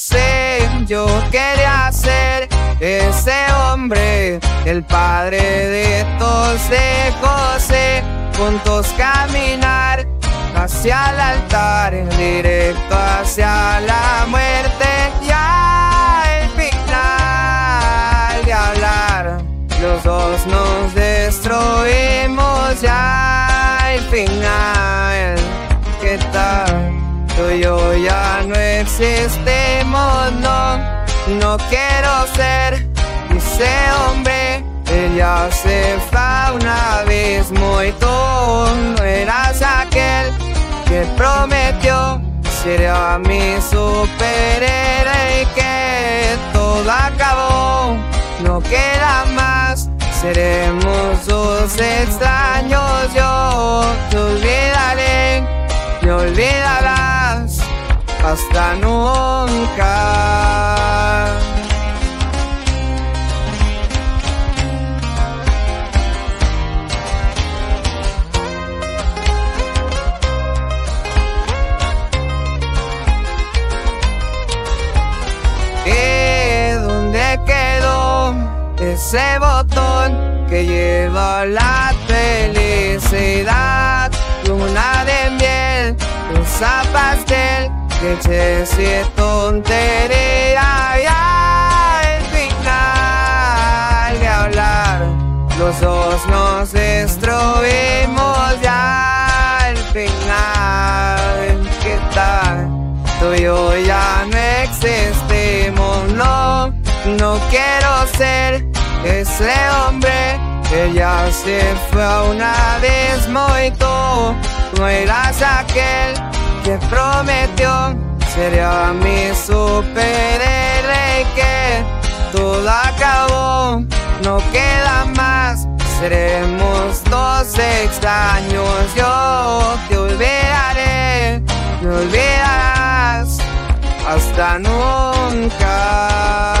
sé, yo quería ser ese hombre, el padre de todos de José, juntos caminar hacia el altar, directo hacia la muerte, ya el final de hablar, los dos nos destruimos, ya el final, ¿qué tal? Tú y yo ya no no, quiero ser ese hombre. Ella se fue una vez muy tú no eras aquel que prometió ser a mi superhéroe y que todo acabó, no queda más. Seremos dos extraños, yo te olvidaré, me olvidarás hasta nunca. ¿Y dónde quedó ese botón que lleva la felicidad? Luna de miel, rosa pastel, leche y tontería. Ya el final de hablar, los dos nos destruimos. Ya el final, ¿qué tal? Tú y yo ya no existimos, no, no quiero ser ese hombre que ya se fue una vez muy tú, no eras aquel que prometió sería mi superhéroe que todo acabó, no queda más, seremos dos extraños, yo te olvidaré, me olvidarás hasta nunca.